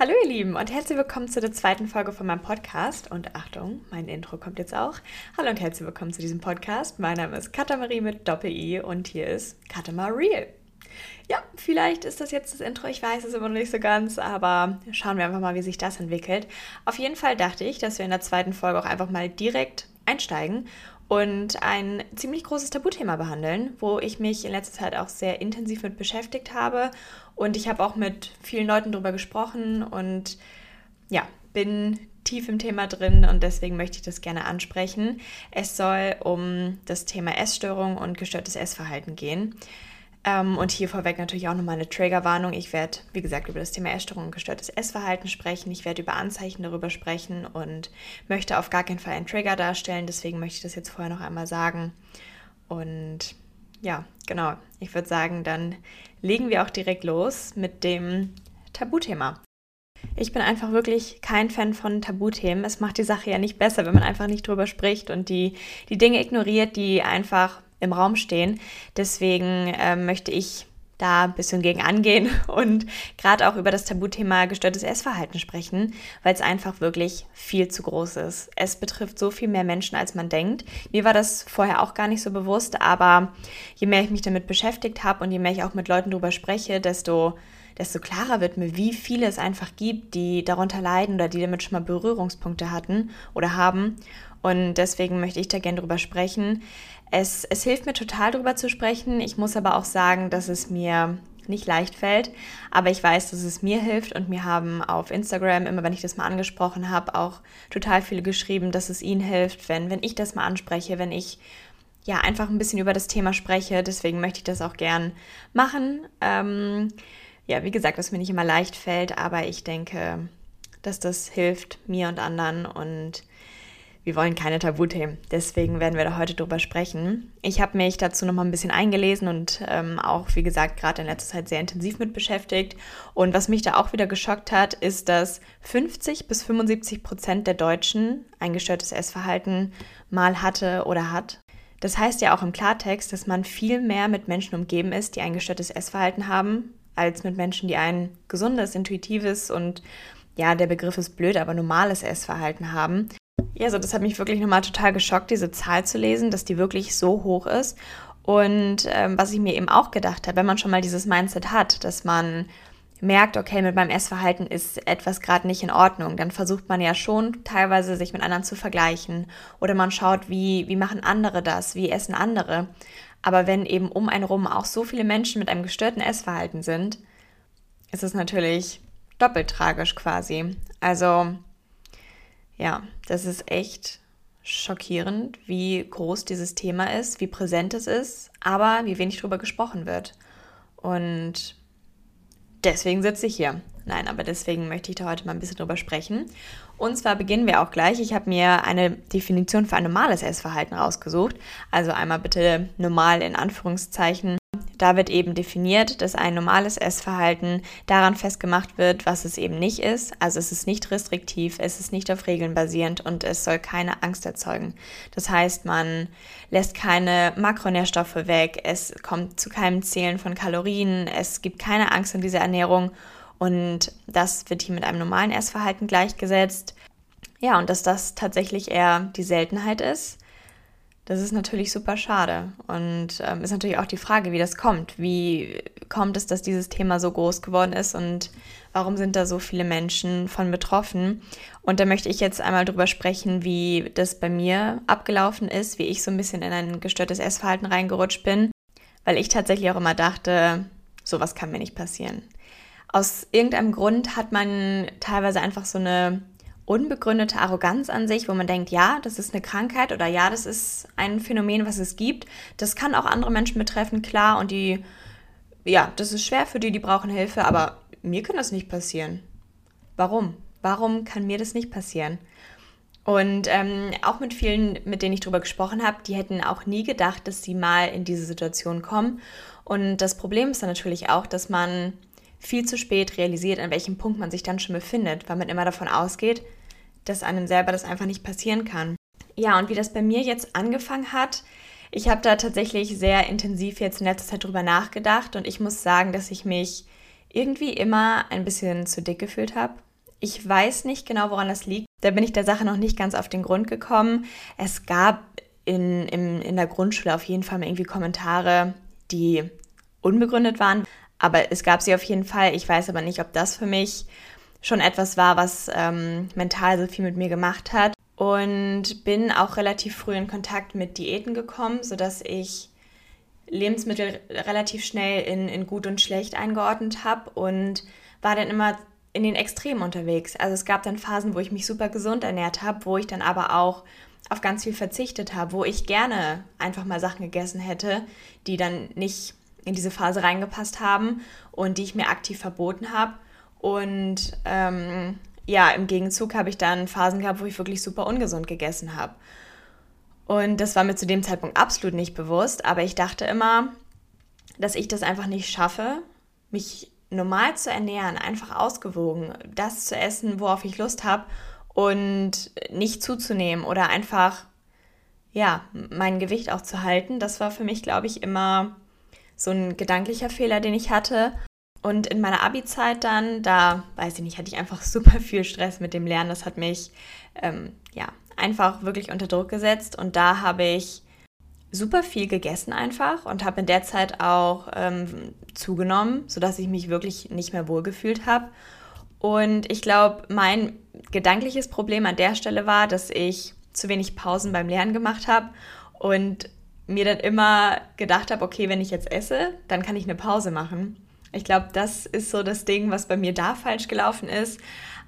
Hallo ihr Lieben und herzlich willkommen zu der zweiten Folge von meinem Podcast. Und Achtung, mein Intro kommt jetzt auch. Hallo und herzlich willkommen zu diesem Podcast. Mein Name ist Katamarie mit Doppel-I und hier ist Katamarie. Ja, vielleicht ist das jetzt das Intro, ich weiß es immer noch nicht so ganz, aber schauen wir einfach mal, wie sich das entwickelt. Auf jeden Fall dachte ich, dass wir in der zweiten Folge auch einfach mal direkt einsteigen und ein ziemlich großes Tabuthema behandeln, wo ich mich in letzter Zeit auch sehr intensiv mit beschäftigt habe. Und ich habe auch mit vielen Leuten darüber gesprochen und ja, bin tief im Thema drin und deswegen möchte ich das gerne ansprechen. Es soll um das Thema Essstörung und gestörtes Essverhalten gehen. Ähm, und hier vorweg natürlich auch nochmal eine Triggerwarnung. Ich werde, wie gesagt, über das Thema Essstörung und gestörtes Essverhalten sprechen. Ich werde über Anzeichen darüber sprechen und möchte auf gar keinen Fall einen Trigger darstellen. Deswegen möchte ich das jetzt vorher noch einmal sagen. Und ja, genau. Ich würde sagen, dann legen wir auch direkt los mit dem Tabuthema. Ich bin einfach wirklich kein Fan von Tabuthemen. Es macht die Sache ja nicht besser, wenn man einfach nicht drüber spricht und die, die Dinge ignoriert, die einfach im Raum stehen. Deswegen äh, möchte ich da ein bisschen gegen angehen und gerade auch über das Tabuthema gestörtes Essverhalten sprechen, weil es einfach wirklich viel zu groß ist. Es betrifft so viel mehr Menschen, als man denkt. Mir war das vorher auch gar nicht so bewusst, aber je mehr ich mich damit beschäftigt habe und je mehr ich auch mit Leuten darüber spreche, desto desto klarer wird mir, wie viele es einfach gibt, die darunter leiden oder die damit schon mal Berührungspunkte hatten oder haben. Und deswegen möchte ich da gerne drüber sprechen. Es, es hilft mir total darüber zu sprechen. Ich muss aber auch sagen, dass es mir nicht leicht fällt, aber ich weiß, dass es mir hilft und mir haben auf Instagram, immer wenn ich das mal angesprochen habe, auch total viele geschrieben, dass es ihnen hilft, wenn, wenn ich das mal anspreche, wenn ich ja einfach ein bisschen über das Thema spreche. Deswegen möchte ich das auch gern machen. Ähm, ja, wie gesagt, was mir nicht immer leicht fällt, aber ich denke, dass das hilft mir und anderen und wir wollen keine Tabuthemen. Deswegen werden wir da heute drüber sprechen. Ich habe mich dazu noch mal ein bisschen eingelesen und ähm, auch, wie gesagt, gerade in letzter Zeit sehr intensiv mit beschäftigt. Und was mich da auch wieder geschockt hat, ist, dass 50 bis 75 Prozent der Deutschen ein gestörtes Essverhalten mal hatte oder hat. Das heißt ja auch im Klartext, dass man viel mehr mit Menschen umgeben ist, die ein gestörtes Essverhalten haben, als mit Menschen, die ein gesundes, intuitives und ja, der Begriff ist blöd, aber normales Essverhalten haben. Ja, also das hat mich wirklich nochmal total geschockt, diese Zahl zu lesen, dass die wirklich so hoch ist. Und ähm, was ich mir eben auch gedacht habe, wenn man schon mal dieses Mindset hat, dass man merkt, okay, mit meinem Essverhalten ist etwas gerade nicht in Ordnung, dann versucht man ja schon teilweise sich mit anderen zu vergleichen oder man schaut, wie, wie machen andere das, wie essen andere. Aber wenn eben um einen rum auch so viele Menschen mit einem gestörten Essverhalten sind, ist es natürlich doppelt tragisch quasi. Also ja, das ist echt schockierend, wie groß dieses Thema ist, wie präsent es ist, aber wie wenig darüber gesprochen wird. Und deswegen sitze ich hier. Nein, aber deswegen möchte ich da heute mal ein bisschen drüber sprechen. Und zwar beginnen wir auch gleich. Ich habe mir eine Definition für ein normales Essverhalten rausgesucht. Also einmal bitte normal in Anführungszeichen da wird eben definiert, dass ein normales Essverhalten daran festgemacht wird, was es eben nicht ist. Also es ist nicht restriktiv, es ist nicht auf Regeln basierend und es soll keine Angst erzeugen. Das heißt, man lässt keine Makronährstoffe weg, es kommt zu keinem Zählen von Kalorien, es gibt keine Angst in dieser Ernährung und das wird hier mit einem normalen Essverhalten gleichgesetzt. Ja, und dass das tatsächlich eher die Seltenheit ist das ist natürlich super schade. Und ähm, ist natürlich auch die Frage, wie das kommt. Wie kommt es, dass dieses Thema so groß geworden ist und warum sind da so viele Menschen von betroffen? Und da möchte ich jetzt einmal drüber sprechen, wie das bei mir abgelaufen ist, wie ich so ein bisschen in ein gestörtes Essverhalten reingerutscht bin, weil ich tatsächlich auch immer dachte, sowas kann mir nicht passieren. Aus irgendeinem Grund hat man teilweise einfach so eine unbegründete Arroganz an sich, wo man denkt, ja, das ist eine Krankheit oder ja, das ist ein Phänomen, was es gibt. Das kann auch andere Menschen betreffen, klar, und die, ja, das ist schwer für die, die brauchen Hilfe, aber mir kann das nicht passieren. Warum? Warum kann mir das nicht passieren? Und ähm, auch mit vielen, mit denen ich darüber gesprochen habe, die hätten auch nie gedacht, dass sie mal in diese Situation kommen. Und das Problem ist dann natürlich auch, dass man viel zu spät realisiert, an welchem Punkt man sich dann schon befindet, weil man immer davon ausgeht, dass einem selber das einfach nicht passieren kann. Ja, und wie das bei mir jetzt angefangen hat, ich habe da tatsächlich sehr intensiv jetzt in letzter Zeit drüber nachgedacht und ich muss sagen, dass ich mich irgendwie immer ein bisschen zu dick gefühlt habe. Ich weiß nicht genau, woran das liegt. Da bin ich der Sache noch nicht ganz auf den Grund gekommen. Es gab in, in, in der Grundschule auf jeden Fall irgendwie Kommentare, die unbegründet waren. Aber es gab sie auf jeden Fall. Ich weiß aber nicht, ob das für mich schon etwas war, was ähm, mental so viel mit mir gemacht hat. Und bin auch relativ früh in Kontakt mit Diäten gekommen, sodass ich Lebensmittel relativ schnell in, in gut und schlecht eingeordnet habe und war dann immer in den Extremen unterwegs. Also es gab dann Phasen, wo ich mich super gesund ernährt habe, wo ich dann aber auch auf ganz viel verzichtet habe, wo ich gerne einfach mal Sachen gegessen hätte, die dann nicht in diese Phase reingepasst haben und die ich mir aktiv verboten habe. Und ähm, ja, im Gegenzug habe ich dann Phasen gehabt, wo ich wirklich super ungesund gegessen habe. Und das war mir zu dem Zeitpunkt absolut nicht bewusst, aber ich dachte immer, dass ich das einfach nicht schaffe, mich normal zu ernähren, einfach ausgewogen, das zu essen, worauf ich Lust habe und nicht zuzunehmen oder einfach, ja, mein Gewicht auch zu halten. Das war für mich, glaube ich, immer so ein gedanklicher Fehler, den ich hatte. Und in meiner Abi-Zeit dann, da, weiß ich nicht, hatte ich einfach super viel Stress mit dem Lernen. Das hat mich, ähm, ja, einfach wirklich unter Druck gesetzt. Und da habe ich super viel gegessen einfach und habe in der Zeit auch ähm, zugenommen, sodass ich mich wirklich nicht mehr wohlgefühlt habe. Und ich glaube, mein gedankliches Problem an der Stelle war, dass ich zu wenig Pausen beim Lernen gemacht habe und mir dann immer gedacht habe, okay, wenn ich jetzt esse, dann kann ich eine Pause machen. Ich glaube, das ist so das Ding, was bei mir da falsch gelaufen ist.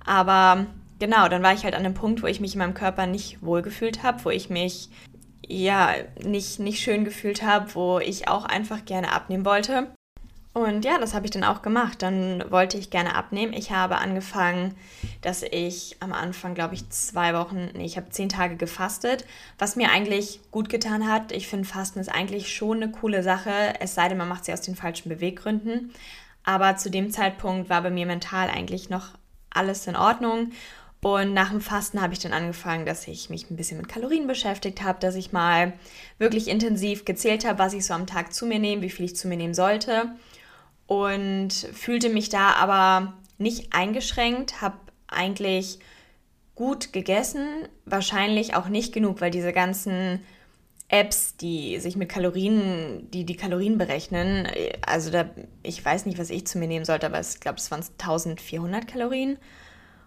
Aber genau, dann war ich halt an einem Punkt, wo ich mich in meinem Körper nicht wohlgefühlt habe, wo ich mich ja nicht, nicht schön gefühlt habe, wo ich auch einfach gerne abnehmen wollte. Und ja, das habe ich dann auch gemacht. Dann wollte ich gerne abnehmen. Ich habe angefangen, dass ich am Anfang, glaube ich, zwei Wochen, nee, ich habe zehn Tage gefastet, was mir eigentlich gut getan hat. Ich finde, Fasten ist eigentlich schon eine coole Sache, es sei denn, man macht sie aus den falschen Beweggründen. Aber zu dem Zeitpunkt war bei mir mental eigentlich noch alles in Ordnung. Und nach dem Fasten habe ich dann angefangen, dass ich mich ein bisschen mit Kalorien beschäftigt habe, dass ich mal wirklich intensiv gezählt habe, was ich so am Tag zu mir nehme, wie viel ich zu mir nehmen sollte und fühlte mich da aber nicht eingeschränkt, habe eigentlich gut gegessen, wahrscheinlich auch nicht genug, weil diese ganzen Apps, die sich mit Kalorien, die die Kalorien berechnen, also da, ich weiß nicht, was ich zu mir nehmen sollte, aber ich glaube, es waren 1400 Kalorien.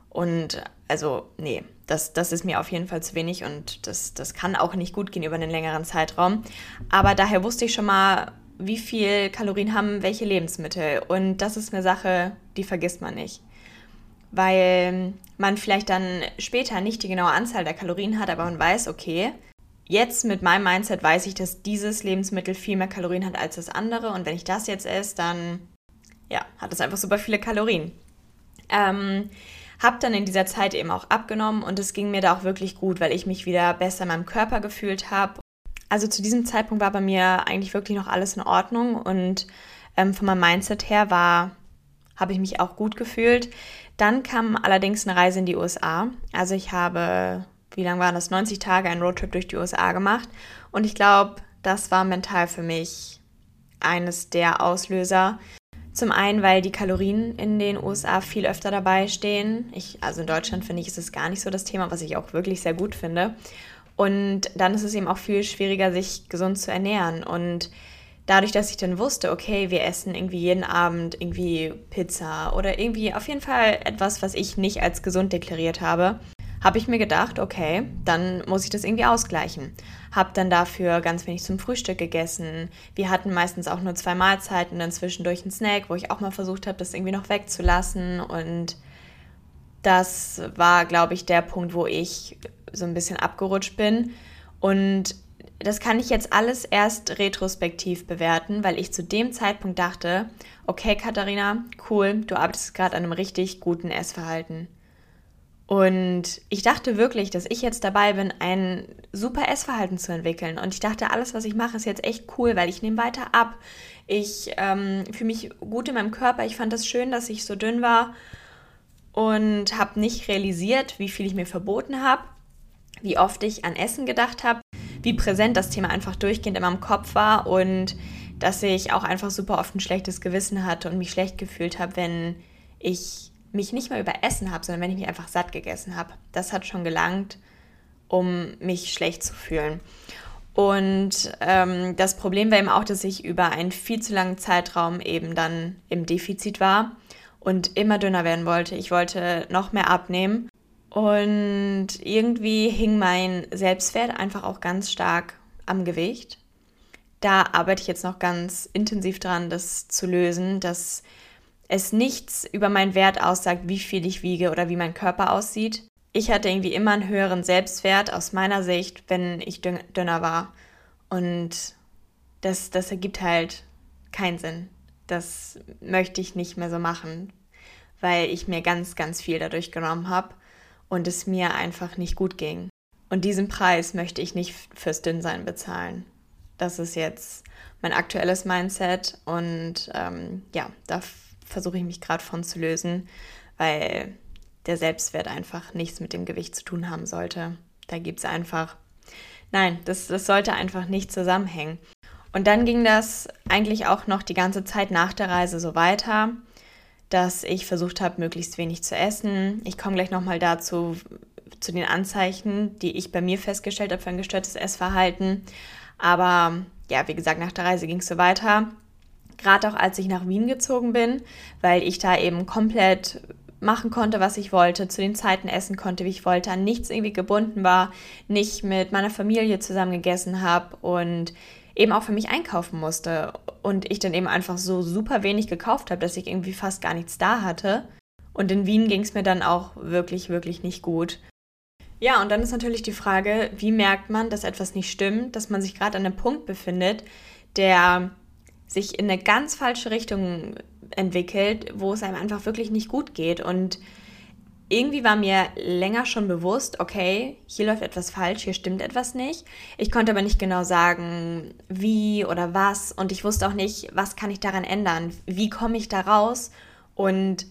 Und also, nee, das, das ist mir auf jeden Fall zu wenig und das, das kann auch nicht gut gehen über einen längeren Zeitraum. Aber daher wusste ich schon mal, wie viel Kalorien haben welche Lebensmittel. Und das ist eine Sache, die vergisst man nicht. Weil man vielleicht dann später nicht die genaue Anzahl der Kalorien hat, aber man weiß, okay, jetzt mit meinem Mindset weiß ich, dass dieses Lebensmittel viel mehr Kalorien hat als das andere. Und wenn ich das jetzt esse, dann ja, hat es einfach super viele Kalorien. Ähm, hab dann in dieser Zeit eben auch abgenommen und es ging mir da auch wirklich gut, weil ich mich wieder besser in meinem Körper gefühlt habe also zu diesem Zeitpunkt war bei mir eigentlich wirklich noch alles in Ordnung und ähm, von meinem Mindset her war, habe ich mich auch gut gefühlt. Dann kam allerdings eine Reise in die USA. Also ich habe, wie lange waren das? 90 Tage einen Roadtrip durch die USA gemacht und ich glaube, das war mental für mich eines der Auslöser. Zum einen, weil die Kalorien in den USA viel öfter dabei stehen. Ich, also in Deutschland finde ich, ist es gar nicht so das Thema, was ich auch wirklich sehr gut finde. Und dann ist es eben auch viel schwieriger, sich gesund zu ernähren. Und dadurch, dass ich dann wusste, okay, wir essen irgendwie jeden Abend irgendwie Pizza oder irgendwie auf jeden Fall etwas, was ich nicht als gesund deklariert habe, habe ich mir gedacht, okay, dann muss ich das irgendwie ausgleichen. Habe dann dafür ganz wenig zum Frühstück gegessen. Wir hatten meistens auch nur zwei Mahlzeiten, dann zwischendurch einen Snack, wo ich auch mal versucht habe, das irgendwie noch wegzulassen. Und das war, glaube ich, der Punkt, wo ich so ein bisschen abgerutscht bin. Und das kann ich jetzt alles erst retrospektiv bewerten, weil ich zu dem Zeitpunkt dachte, okay, Katharina, cool, du arbeitest gerade an einem richtig guten Essverhalten. Und ich dachte wirklich, dass ich jetzt dabei bin, ein super Essverhalten zu entwickeln. Und ich dachte, alles, was ich mache, ist jetzt echt cool, weil ich nehme weiter ab. Ich ähm, fühle mich gut in meinem Körper. Ich fand das schön, dass ich so dünn war und habe nicht realisiert, wie viel ich mir verboten habe wie oft ich an Essen gedacht habe, wie präsent das Thema einfach durchgehend in meinem Kopf war und dass ich auch einfach super oft ein schlechtes Gewissen hatte und mich schlecht gefühlt habe, wenn ich mich nicht mehr überessen habe, sondern wenn ich mich einfach satt gegessen habe. Das hat schon gelangt, um mich schlecht zu fühlen. Und ähm, das Problem war eben auch, dass ich über einen viel zu langen Zeitraum eben dann im Defizit war und immer dünner werden wollte. Ich wollte noch mehr abnehmen. Und irgendwie hing mein Selbstwert einfach auch ganz stark am Gewicht. Da arbeite ich jetzt noch ganz intensiv dran, das zu lösen, dass es nichts über meinen Wert aussagt, wie viel ich wiege oder wie mein Körper aussieht, ich hatte irgendwie immer einen höheren Selbstwert aus meiner Sicht, wenn ich dünner war. Und das, das ergibt halt keinen Sinn. Das möchte ich nicht mehr so machen, weil ich mir ganz, ganz viel dadurch genommen habe und es mir einfach nicht gut ging. Und diesen Preis möchte ich nicht fürs Dünnsein bezahlen. Das ist jetzt mein aktuelles Mindset und ähm, ja, da versuche ich mich gerade von zu lösen, weil der Selbstwert einfach nichts mit dem Gewicht zu tun haben sollte. Da gibt es einfach, nein, das, das sollte einfach nicht zusammenhängen. Und dann ging das eigentlich auch noch die ganze Zeit nach der Reise so weiter, dass ich versucht habe, möglichst wenig zu essen. Ich komme gleich nochmal dazu, zu den Anzeichen, die ich bei mir festgestellt habe für ein gestörtes Essverhalten. Aber ja, wie gesagt, nach der Reise ging es so weiter. Gerade auch als ich nach Wien gezogen bin, weil ich da eben komplett machen konnte, was ich wollte, zu den Zeiten essen konnte, wie ich wollte, an nichts irgendwie gebunden war, nicht mit meiner Familie zusammen gegessen habe und eben auch für mich einkaufen musste und ich dann eben einfach so super wenig gekauft habe, dass ich irgendwie fast gar nichts da hatte. Und in Wien ging es mir dann auch wirklich, wirklich nicht gut. Ja, und dann ist natürlich die Frage, wie merkt man, dass etwas nicht stimmt, dass man sich gerade an einem Punkt befindet, der sich in eine ganz falsche Richtung entwickelt, wo es einem einfach wirklich nicht gut geht. Und irgendwie war mir länger schon bewusst, okay, hier läuft etwas falsch, hier stimmt etwas nicht. Ich konnte aber nicht genau sagen, wie oder was. Und ich wusste auch nicht, was kann ich daran ändern? Wie komme ich da raus? Und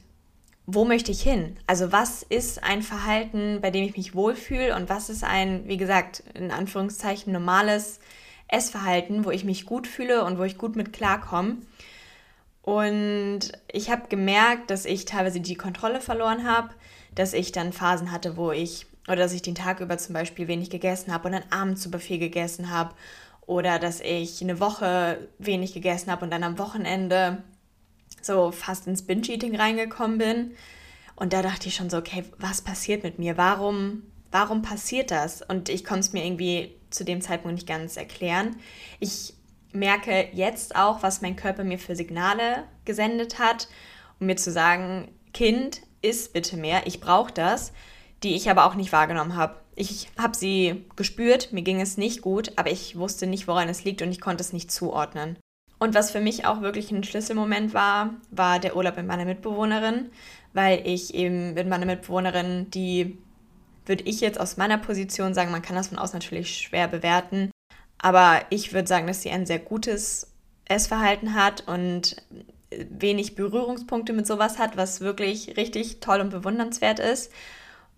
wo möchte ich hin? Also was ist ein Verhalten, bei dem ich mich wohlfühle und was ist ein, wie gesagt, in Anführungszeichen normales Essverhalten, wo ich mich gut fühle und wo ich gut mit klarkomme. Und ich habe gemerkt, dass ich teilweise die Kontrolle verloren habe, dass ich dann Phasen hatte, wo ich, oder dass ich den Tag über zum Beispiel wenig gegessen habe und dann abends super viel gegessen habe. Oder dass ich eine Woche wenig gegessen habe und dann am Wochenende so fast ins Binge-Eating reingekommen bin. Und da dachte ich schon so, okay, was passiert mit mir? Warum, warum passiert das? Und ich konnte es mir irgendwie zu dem Zeitpunkt nicht ganz erklären. Ich merke jetzt auch, was mein Körper mir für Signale gesendet hat, um mir zu sagen, Kind, iss bitte mehr, ich brauche das, die ich aber auch nicht wahrgenommen habe. Ich habe sie gespürt, mir ging es nicht gut, aber ich wusste nicht, woran es liegt und ich konnte es nicht zuordnen. Und was für mich auch wirklich ein Schlüsselmoment war, war der Urlaub mit meiner Mitbewohnerin, weil ich eben mit meiner Mitbewohnerin, die würde ich jetzt aus meiner Position sagen, man kann das von außen natürlich schwer bewerten, aber ich würde sagen, dass sie ein sehr gutes Essverhalten hat und wenig Berührungspunkte mit sowas hat, was wirklich richtig toll und bewundernswert ist.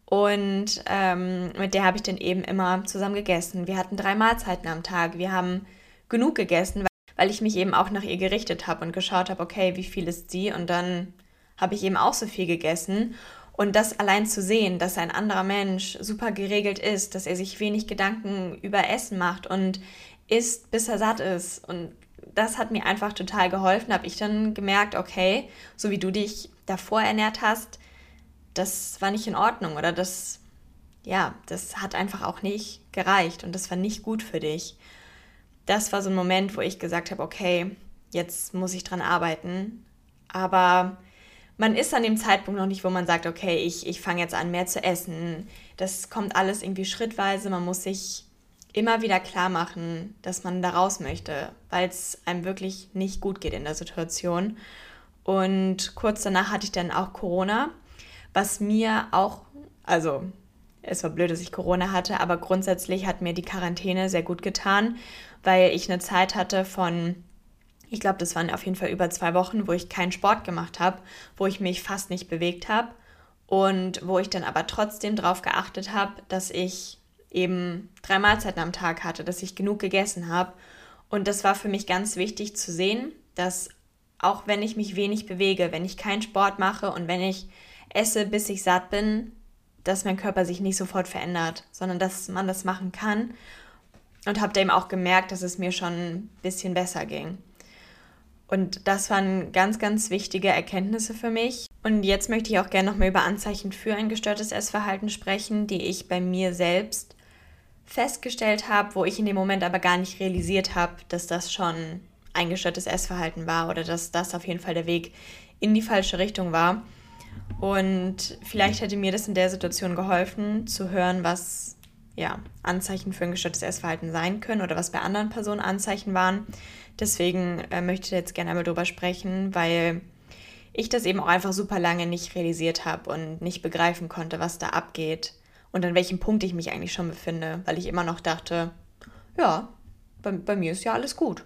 Und ähm, mit der habe ich dann eben immer zusammen gegessen. Wir hatten drei Mahlzeiten am Tag. Wir haben genug gegessen, weil ich mich eben auch nach ihr gerichtet habe und geschaut habe, okay, wie viel ist sie? Und dann habe ich eben auch so viel gegessen. Und das allein zu sehen, dass ein anderer Mensch super geregelt ist, dass er sich wenig Gedanken über Essen macht und isst, bis er satt ist. Und das hat mir einfach total geholfen. Habe ich dann gemerkt, okay, so wie du dich davor ernährt hast, das war nicht in Ordnung oder das, ja, das hat einfach auch nicht gereicht und das war nicht gut für dich. Das war so ein Moment, wo ich gesagt habe, okay, jetzt muss ich dran arbeiten. Aber man ist an dem Zeitpunkt noch nicht, wo man sagt, okay, ich, ich fange jetzt an, mehr zu essen. Das kommt alles irgendwie schrittweise. Man muss sich immer wieder klar machen, dass man da raus möchte, weil es einem wirklich nicht gut geht in der Situation. Und kurz danach hatte ich dann auch Corona, was mir auch, also es war blöd, dass ich Corona hatte, aber grundsätzlich hat mir die Quarantäne sehr gut getan, weil ich eine Zeit hatte von ich glaube, das waren auf jeden Fall über zwei Wochen, wo ich keinen Sport gemacht habe, wo ich mich fast nicht bewegt habe und wo ich dann aber trotzdem darauf geachtet habe, dass ich eben drei Mahlzeiten am Tag hatte, dass ich genug gegessen habe. Und das war für mich ganz wichtig zu sehen, dass auch wenn ich mich wenig bewege, wenn ich keinen Sport mache und wenn ich esse, bis ich satt bin, dass mein Körper sich nicht sofort verändert, sondern dass man das machen kann. Und habe da auch gemerkt, dass es mir schon ein bisschen besser ging. Und das waren ganz, ganz wichtige Erkenntnisse für mich. Und jetzt möchte ich auch gerne nochmal über Anzeichen für ein gestörtes Essverhalten sprechen, die ich bei mir selbst festgestellt habe, wo ich in dem Moment aber gar nicht realisiert habe, dass das schon ein gestörtes Essverhalten war oder dass das auf jeden Fall der Weg in die falsche Richtung war. Und vielleicht hätte mir das in der Situation geholfen, zu hören, was ja, Anzeichen für ein gestörtes Essverhalten sein können oder was bei anderen Personen Anzeichen waren. Deswegen äh, möchte ich jetzt gerne einmal drüber sprechen, weil ich das eben auch einfach super lange nicht realisiert habe und nicht begreifen konnte, was da abgeht und an welchem Punkt ich mich eigentlich schon befinde, weil ich immer noch dachte, ja, bei, bei mir ist ja alles gut.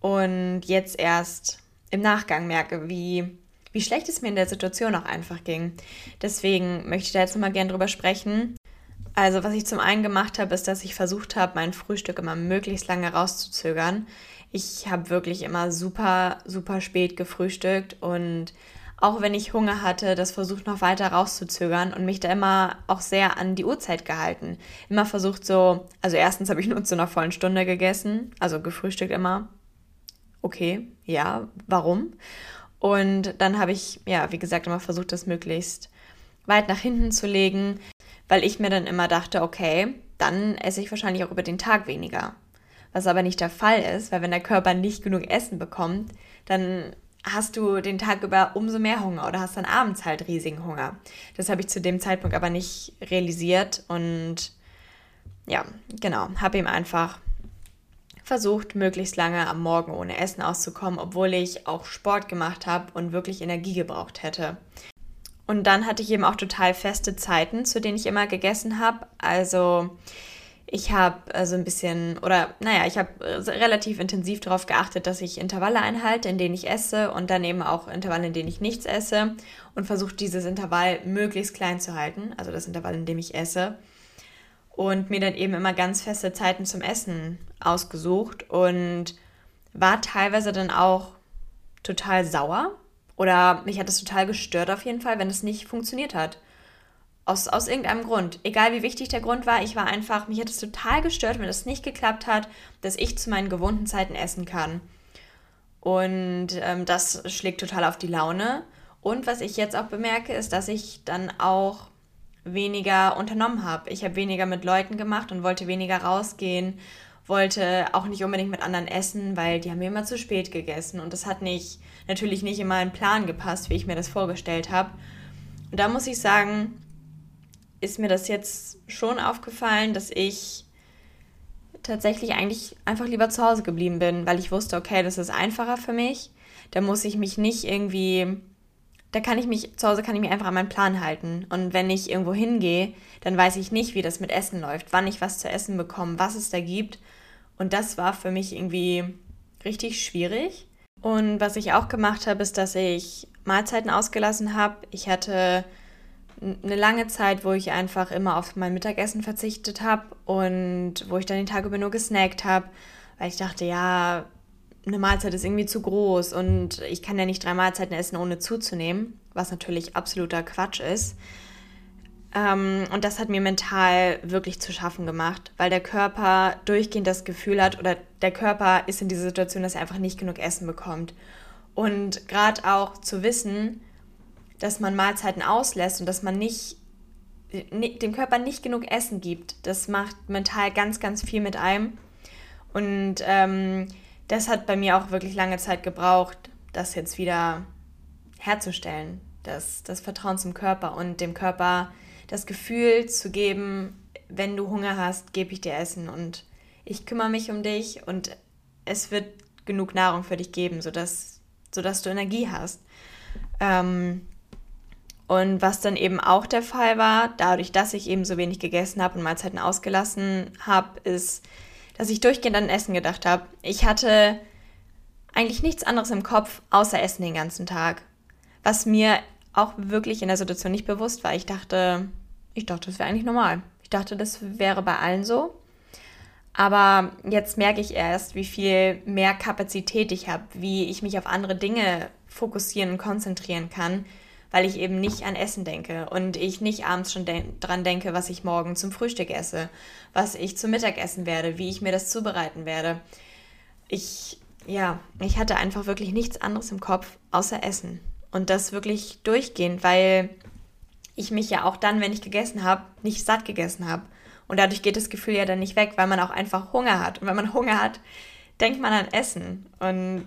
Und jetzt erst im Nachgang merke, wie, wie schlecht es mir in der Situation auch einfach ging. Deswegen möchte ich da jetzt nochmal gerne drüber sprechen. Also, was ich zum einen gemacht habe, ist, dass ich versucht habe, mein Frühstück immer möglichst lange rauszuzögern. Ich habe wirklich immer super, super spät gefrühstückt und auch wenn ich Hunger hatte, das versucht noch weiter rauszuzögern und mich da immer auch sehr an die Uhrzeit gehalten. Immer versucht so, also erstens habe ich nur zu einer vollen Stunde gegessen, also gefrühstückt immer. Okay, ja, warum? Und dann habe ich, ja, wie gesagt, immer versucht, das möglichst weit nach hinten zu legen, weil ich mir dann immer dachte, okay, dann esse ich wahrscheinlich auch über den Tag weniger. Was aber nicht der Fall ist, weil wenn der Körper nicht genug Essen bekommt, dann hast du den Tag über umso mehr Hunger oder hast dann abends halt riesigen Hunger. Das habe ich zu dem Zeitpunkt aber nicht realisiert und ja, genau, habe ihm einfach versucht, möglichst lange am Morgen ohne Essen auszukommen, obwohl ich auch Sport gemacht habe und wirklich Energie gebraucht hätte. Und dann hatte ich eben auch total feste Zeiten, zu denen ich immer gegessen habe. Also ich habe also ein bisschen, oder naja, ich habe äh, relativ intensiv darauf geachtet, dass ich Intervalle einhalte, in denen ich esse und dann eben auch Intervalle, in denen ich nichts esse und versuche dieses Intervall möglichst klein zu halten, also das Intervall, in dem ich esse. Und mir dann eben immer ganz feste Zeiten zum Essen ausgesucht und war teilweise dann auch total sauer oder mich hat es total gestört auf jeden Fall, wenn es nicht funktioniert hat. Aus, aus irgendeinem Grund. Egal wie wichtig der Grund war, ich war einfach, mich hat es total gestört, wenn es nicht geklappt hat, dass ich zu meinen gewohnten Zeiten essen kann. Und ähm, das schlägt total auf die Laune. Und was ich jetzt auch bemerke, ist, dass ich dann auch weniger unternommen habe. Ich habe weniger mit Leuten gemacht und wollte weniger rausgehen, wollte auch nicht unbedingt mit anderen essen, weil die haben mir immer zu spät gegessen. Und das hat nicht, natürlich nicht in meinen Plan gepasst, wie ich mir das vorgestellt habe. Und da muss ich sagen, ist mir das jetzt schon aufgefallen, dass ich tatsächlich eigentlich einfach lieber zu Hause geblieben bin, weil ich wusste, okay, das ist einfacher für mich. Da muss ich mich nicht irgendwie, da kann ich mich, zu Hause kann ich mich einfach an meinen Plan halten. Und wenn ich irgendwo hingehe, dann weiß ich nicht, wie das mit Essen läuft, wann ich was zu essen bekomme, was es da gibt. Und das war für mich irgendwie richtig schwierig. Und was ich auch gemacht habe, ist, dass ich Mahlzeiten ausgelassen habe. Ich hatte eine lange Zeit, wo ich einfach immer auf mein Mittagessen verzichtet habe und wo ich dann den Tag über nur gesnackt habe, weil ich dachte, ja, eine Mahlzeit ist irgendwie zu groß und ich kann ja nicht drei Mahlzeiten essen, ohne zuzunehmen, was natürlich absoluter Quatsch ist. Ähm, und das hat mir mental wirklich zu schaffen gemacht, weil der Körper durchgehend das Gefühl hat oder der Körper ist in dieser Situation, dass er einfach nicht genug Essen bekommt. Und gerade auch zu wissen, dass man Mahlzeiten auslässt und dass man nicht dem Körper nicht genug Essen gibt. Das macht mental ganz, ganz viel mit einem. Und ähm, das hat bei mir auch wirklich lange Zeit gebraucht, das jetzt wieder herzustellen. Das, das Vertrauen zum Körper und dem Körper das Gefühl zu geben, wenn du Hunger hast, gebe ich dir Essen und ich kümmere mich um dich und es wird genug Nahrung für dich geben, sodass, sodass du Energie hast. Ähm, und was dann eben auch der Fall war, dadurch, dass ich eben so wenig gegessen habe und Mahlzeiten ausgelassen habe, ist, dass ich durchgehend an Essen gedacht habe. Ich hatte eigentlich nichts anderes im Kopf, außer Essen den ganzen Tag. Was mir auch wirklich in der Situation nicht bewusst war. Ich dachte, ich dachte, das wäre eigentlich normal. Ich dachte, das wäre bei allen so. Aber jetzt merke ich erst, wie viel mehr Kapazität ich habe, wie ich mich auf andere Dinge fokussieren und konzentrieren kann, weil ich eben nicht an Essen denke und ich nicht abends schon de dran denke, was ich morgen zum Frühstück esse, was ich zum Mittag essen werde, wie ich mir das zubereiten werde. Ich, ja, ich hatte einfach wirklich nichts anderes im Kopf außer Essen. Und das wirklich durchgehend, weil ich mich ja auch dann, wenn ich gegessen habe, nicht satt gegessen habe. Und dadurch geht das Gefühl ja dann nicht weg, weil man auch einfach Hunger hat. Und wenn man Hunger hat, denkt man an Essen. Und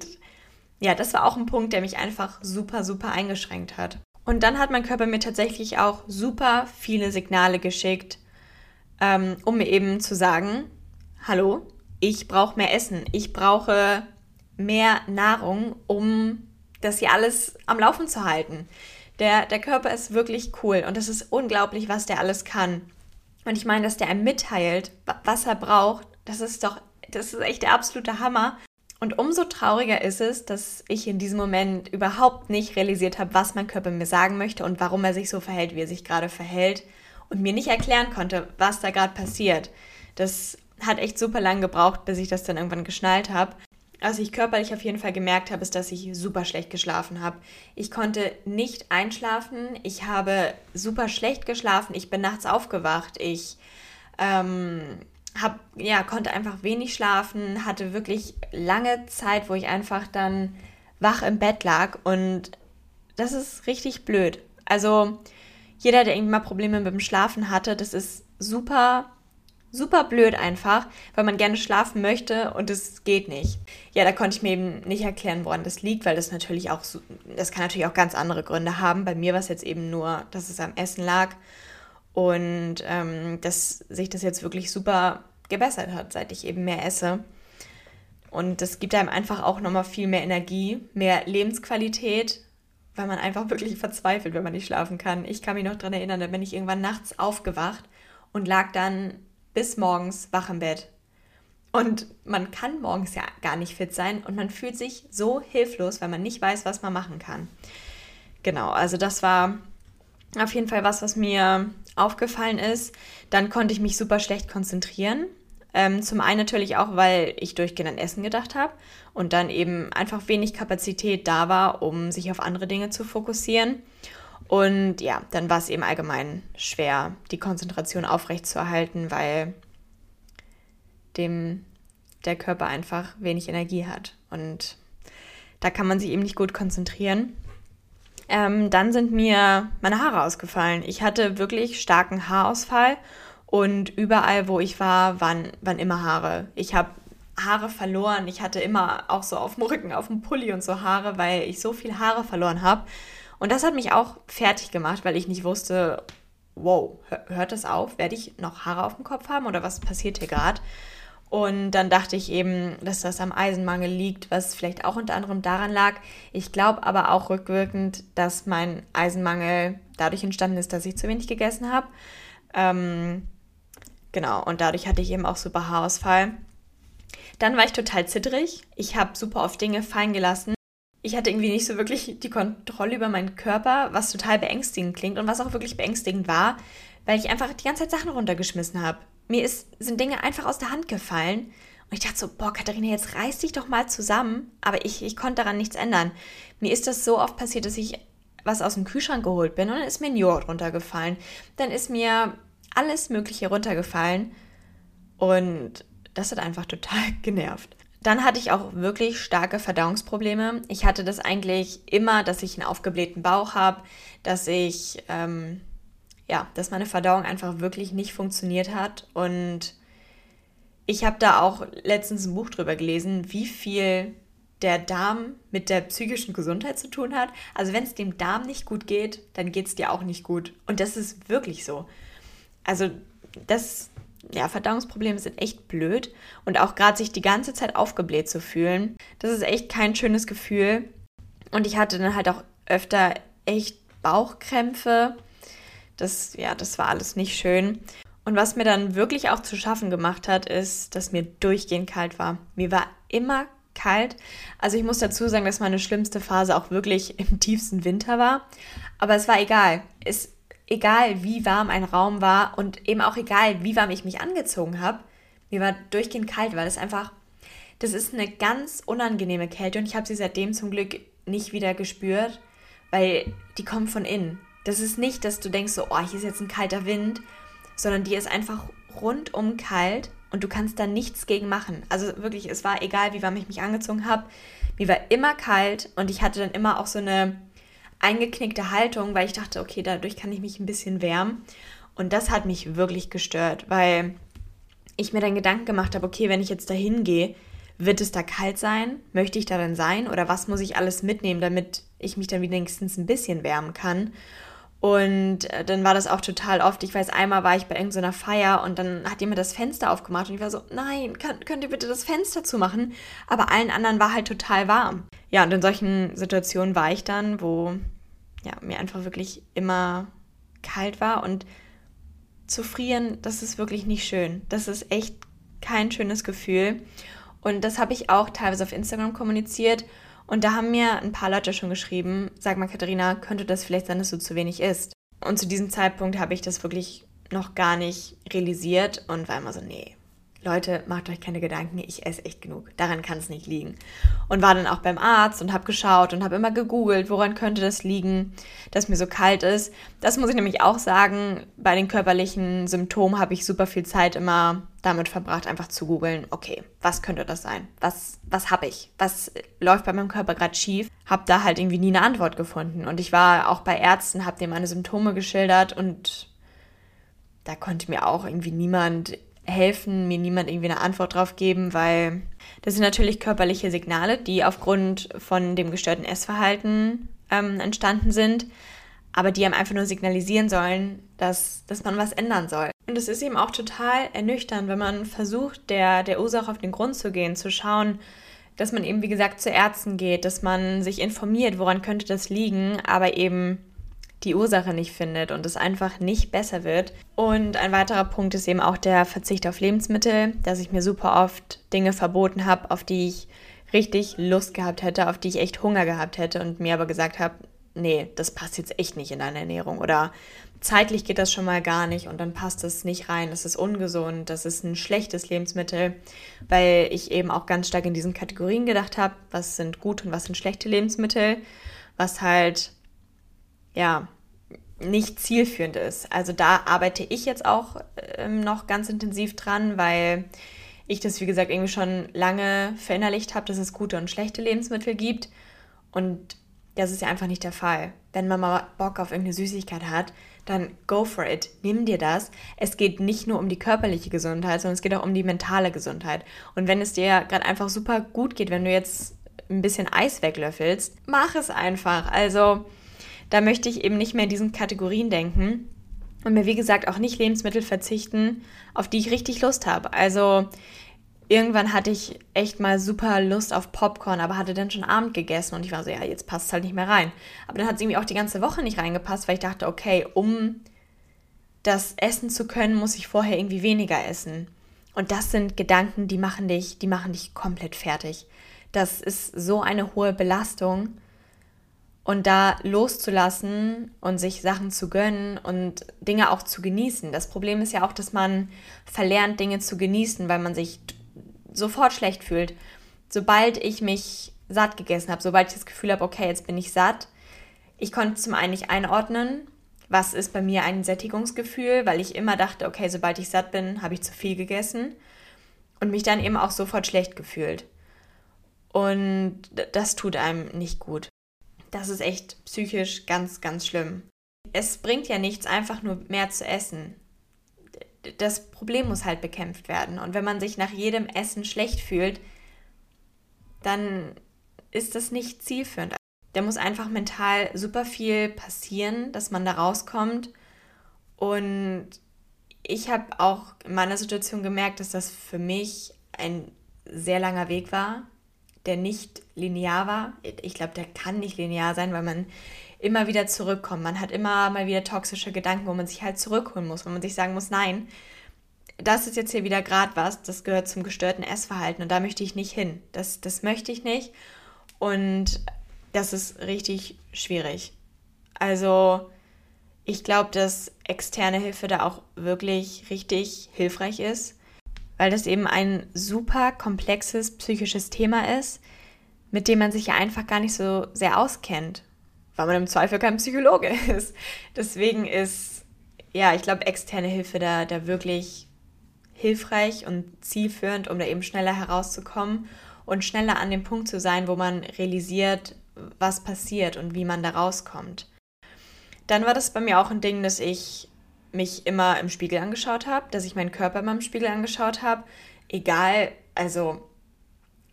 ja, das war auch ein Punkt, der mich einfach super, super eingeschränkt hat. Und dann hat mein Körper mir tatsächlich auch super viele Signale geschickt, ähm, um mir eben zu sagen, hallo, ich brauche mehr Essen, ich brauche mehr Nahrung, um das hier alles am Laufen zu halten. Der, der Körper ist wirklich cool und es ist unglaublich, was der alles kann. Und ich meine, dass der einem mitteilt, was er braucht, das ist doch, das ist echt der absolute Hammer. Und umso trauriger ist es, dass ich in diesem Moment überhaupt nicht realisiert habe, was mein Körper mir sagen möchte und warum er sich so verhält, wie er sich gerade verhält und mir nicht erklären konnte, was da gerade passiert. Das hat echt super lang gebraucht, bis ich das dann irgendwann geschnallt habe. Was ich körperlich auf jeden Fall gemerkt habe, ist, dass ich super schlecht geschlafen habe. Ich konnte nicht einschlafen, ich habe super schlecht geschlafen, ich bin nachts aufgewacht, ich ähm, hab, ja, konnte einfach wenig schlafen, hatte wirklich lange Zeit, wo ich einfach dann wach im Bett lag und das ist richtig blöd. Also jeder, der irgendwie mal Probleme mit dem Schlafen hatte, das ist super, super blöd einfach, weil man gerne schlafen möchte und es geht nicht. Ja, da konnte ich mir eben nicht erklären, woran das liegt, weil das natürlich auch, das kann natürlich auch ganz andere Gründe haben. Bei mir war es jetzt eben nur, dass es am Essen lag und ähm, dass sich das jetzt wirklich super gebessert hat, seit ich eben mehr esse. Und das gibt einem einfach auch nochmal viel mehr Energie, mehr Lebensqualität, weil man einfach wirklich verzweifelt, wenn man nicht schlafen kann. Ich kann mich noch daran erinnern, da bin ich irgendwann nachts aufgewacht und lag dann bis morgens wach im Bett. Und man kann morgens ja gar nicht fit sein und man fühlt sich so hilflos, weil man nicht weiß, was man machen kann. Genau, also das war auf jeden Fall was, was mir aufgefallen ist. Dann konnte ich mich super schlecht konzentrieren. Ähm, zum einen natürlich auch, weil ich durchgehend an Essen gedacht habe und dann eben einfach wenig Kapazität da war, um sich auf andere Dinge zu fokussieren. Und ja, dann war es eben allgemein schwer, die Konzentration aufrechtzuerhalten, weil dem der Körper einfach wenig Energie hat. Und da kann man sich eben nicht gut konzentrieren. Ähm, dann sind mir meine Haare ausgefallen. Ich hatte wirklich starken Haarausfall und überall, wo ich war, waren, waren immer Haare. Ich habe Haare verloren. Ich hatte immer auch so auf dem Rücken, auf dem Pulli und so Haare, weil ich so viel Haare verloren habe. Und das hat mich auch fertig gemacht, weil ich nicht wusste, wow, hört das auf? Werde ich noch Haare auf dem Kopf haben oder was passiert hier gerade? Und dann dachte ich eben, dass das am Eisenmangel liegt, was vielleicht auch unter anderem daran lag. Ich glaube aber auch rückwirkend, dass mein Eisenmangel dadurch entstanden ist, dass ich zu wenig gegessen habe. Ähm, genau, und dadurch hatte ich eben auch super Haarausfall. Dann war ich total zittrig. Ich habe super oft Dinge fallen gelassen. Ich hatte irgendwie nicht so wirklich die Kontrolle über meinen Körper, was total beängstigend klingt und was auch wirklich beängstigend war, weil ich einfach die ganze Zeit Sachen runtergeschmissen habe mir ist, sind Dinge einfach aus der Hand gefallen. Und ich dachte so, boah, Katharina, jetzt reiß dich doch mal zusammen. Aber ich, ich konnte daran nichts ändern. Mir ist das so oft passiert, dass ich was aus dem Kühlschrank geholt bin und dann ist mir ein Joghurt runtergefallen. Dann ist mir alles Mögliche runtergefallen. Und das hat einfach total genervt. Dann hatte ich auch wirklich starke Verdauungsprobleme. Ich hatte das eigentlich immer, dass ich einen aufgeblähten Bauch habe, dass ich ähm, ja, dass meine Verdauung einfach wirklich nicht funktioniert hat. Und ich habe da auch letztens ein Buch drüber gelesen, wie viel der Darm mit der psychischen Gesundheit zu tun hat. Also wenn es dem Darm nicht gut geht, dann geht es dir auch nicht gut. Und das ist wirklich so. Also das, ja, Verdauungsprobleme sind echt blöd. Und auch gerade sich die ganze Zeit aufgebläht zu fühlen, das ist echt kein schönes Gefühl. Und ich hatte dann halt auch öfter echt Bauchkrämpfe das, ja, das war alles nicht schön. Und was mir dann wirklich auch zu schaffen gemacht hat, ist, dass mir durchgehend kalt war. Mir war immer kalt. Also ich muss dazu sagen, dass meine schlimmste Phase auch wirklich im tiefsten Winter war. Aber es war egal. Es egal, wie warm ein Raum war und eben auch egal, wie warm ich mich angezogen habe. Mir war durchgehend kalt, weil es einfach, das ist eine ganz unangenehme Kälte und ich habe sie seitdem zum Glück nicht wieder gespürt weil die kommen von innen. Das ist nicht, dass du denkst so, oh, hier ist jetzt ein kalter Wind, sondern die ist einfach rundum kalt und du kannst da nichts gegen machen. Also wirklich, es war egal, wie warm ich mich angezogen habe. Mir war immer kalt und ich hatte dann immer auch so eine eingeknickte Haltung, weil ich dachte, okay, dadurch kann ich mich ein bisschen wärmen. Und das hat mich wirklich gestört, weil ich mir dann Gedanken gemacht habe, okay, wenn ich jetzt da hingehe, wird es da kalt sein? Möchte ich da dann sein? Oder was muss ich alles mitnehmen, damit ich mich dann wenigstens ein bisschen wärmen kann? Und äh, dann war das auch total oft. Ich weiß, einmal war ich bei irgendeiner Feier und dann hat jemand das Fenster aufgemacht und ich war so, nein, könnt, könnt ihr bitte das Fenster zumachen? Aber allen anderen war halt total warm. Ja, und in solchen Situationen war ich dann, wo ja, mir einfach wirklich immer kalt war und zu frieren, das ist wirklich nicht schön. Das ist echt kein schönes Gefühl. Und das habe ich auch teilweise auf Instagram kommuniziert und da haben mir ein paar Leute schon geschrieben, sag mal Katharina, könnte das vielleicht sein, dass du zu wenig isst? Und zu diesem Zeitpunkt habe ich das wirklich noch gar nicht realisiert und war immer so, nee, Leute, macht euch keine Gedanken, ich esse echt genug. Daran kann es nicht liegen. Und war dann auch beim Arzt und habe geschaut und habe immer gegoogelt, woran könnte das liegen, dass mir so kalt ist. Das muss ich nämlich auch sagen, bei den körperlichen Symptomen habe ich super viel Zeit immer damit verbracht, einfach zu googeln, okay, was könnte das sein? Was, was habe ich? Was läuft bei meinem Körper gerade schief? Habe da halt irgendwie nie eine Antwort gefunden. Und ich war auch bei Ärzten, habe denen meine Symptome geschildert und da konnte mir auch irgendwie niemand helfen, mir niemand irgendwie eine Antwort drauf geben, weil das sind natürlich körperliche Signale, die aufgrund von dem gestörten Essverhalten ähm, entstanden sind, aber die einem einfach nur signalisieren sollen, dass, dass man was ändern soll. Und es ist eben auch total ernüchternd, wenn man versucht, der, der Ursache auf den Grund zu gehen, zu schauen, dass man eben, wie gesagt, zu Ärzten geht, dass man sich informiert, woran könnte das liegen, aber eben die Ursache nicht findet und es einfach nicht besser wird. Und ein weiterer Punkt ist eben auch der Verzicht auf Lebensmittel, dass ich mir super oft Dinge verboten habe, auf die ich richtig Lust gehabt hätte, auf die ich echt Hunger gehabt hätte und mir aber gesagt habe, nee, das passt jetzt echt nicht in deine Ernährung oder zeitlich geht das schon mal gar nicht und dann passt es nicht rein, das ist ungesund, das ist ein schlechtes Lebensmittel, weil ich eben auch ganz stark in diesen Kategorien gedacht habe, was sind gute und was sind schlechte Lebensmittel, was halt ja, nicht zielführend ist. Also da arbeite ich jetzt auch ähm, noch ganz intensiv dran, weil ich das, wie gesagt, irgendwie schon lange verinnerlicht habe, dass es gute und schlechte Lebensmittel gibt. Und das ist ja einfach nicht der Fall. Wenn man mal Bock auf irgendeine Süßigkeit hat, dann go for it. Nimm dir das. Es geht nicht nur um die körperliche Gesundheit, sondern es geht auch um die mentale Gesundheit. Und wenn es dir gerade einfach super gut geht, wenn du jetzt ein bisschen Eis weglöffelst, mach es einfach. Also da möchte ich eben nicht mehr in diesen Kategorien denken und mir, wie gesagt, auch nicht Lebensmittel verzichten, auf die ich richtig Lust habe. Also irgendwann hatte ich echt mal super Lust auf Popcorn, aber hatte dann schon Abend gegessen und ich war so, ja, jetzt passt es halt nicht mehr rein. Aber dann hat es irgendwie auch die ganze Woche nicht reingepasst, weil ich dachte, okay, um das essen zu können, muss ich vorher irgendwie weniger essen. Und das sind Gedanken, die machen dich, die machen dich komplett fertig. Das ist so eine hohe Belastung und da loszulassen und sich Sachen zu gönnen und Dinge auch zu genießen. Das Problem ist ja auch, dass man verlernt, Dinge zu genießen, weil man sich sofort schlecht fühlt. Sobald ich mich satt gegessen habe, sobald ich das Gefühl habe, okay, jetzt bin ich satt, ich konnte zum einen nicht einordnen, was ist bei mir ein Sättigungsgefühl, weil ich immer dachte, okay, sobald ich satt bin, habe ich zu viel gegessen und mich dann eben auch sofort schlecht gefühlt. Und das tut einem nicht gut das ist echt psychisch ganz, ganz schlimm. Es bringt ja nichts, einfach nur mehr zu essen. Das Problem muss halt bekämpft werden. Und wenn man sich nach jedem Essen schlecht fühlt, dann ist das nicht zielführend. Da muss einfach mental super viel passieren, dass man da rauskommt. Und ich habe auch in meiner Situation gemerkt, dass das für mich ein sehr langer Weg war, der nicht linear war. Ich glaube, der kann nicht linear sein, weil man immer wieder zurückkommt. Man hat immer mal wieder toxische Gedanken, wo man sich halt zurückholen muss, wo man sich sagen muss, nein, das ist jetzt hier wieder gerade was, das gehört zum gestörten Essverhalten und da möchte ich nicht hin. Das, das möchte ich nicht und das ist richtig schwierig. Also ich glaube, dass externe Hilfe da auch wirklich richtig hilfreich ist weil das eben ein super komplexes psychisches Thema ist, mit dem man sich ja einfach gar nicht so sehr auskennt. weil man im Zweifel kein Psychologe ist. Deswegen ist, ja, ich glaube, externe Hilfe da, da wirklich hilfreich und zielführend, um da eben schneller herauszukommen und schneller an dem Punkt zu sein, wo man realisiert, was passiert und wie man da rauskommt. Dann war das bei mir auch ein Ding, dass ich mich immer im Spiegel angeschaut habe, dass ich meinen Körper immer im Spiegel angeschaut habe. Egal, also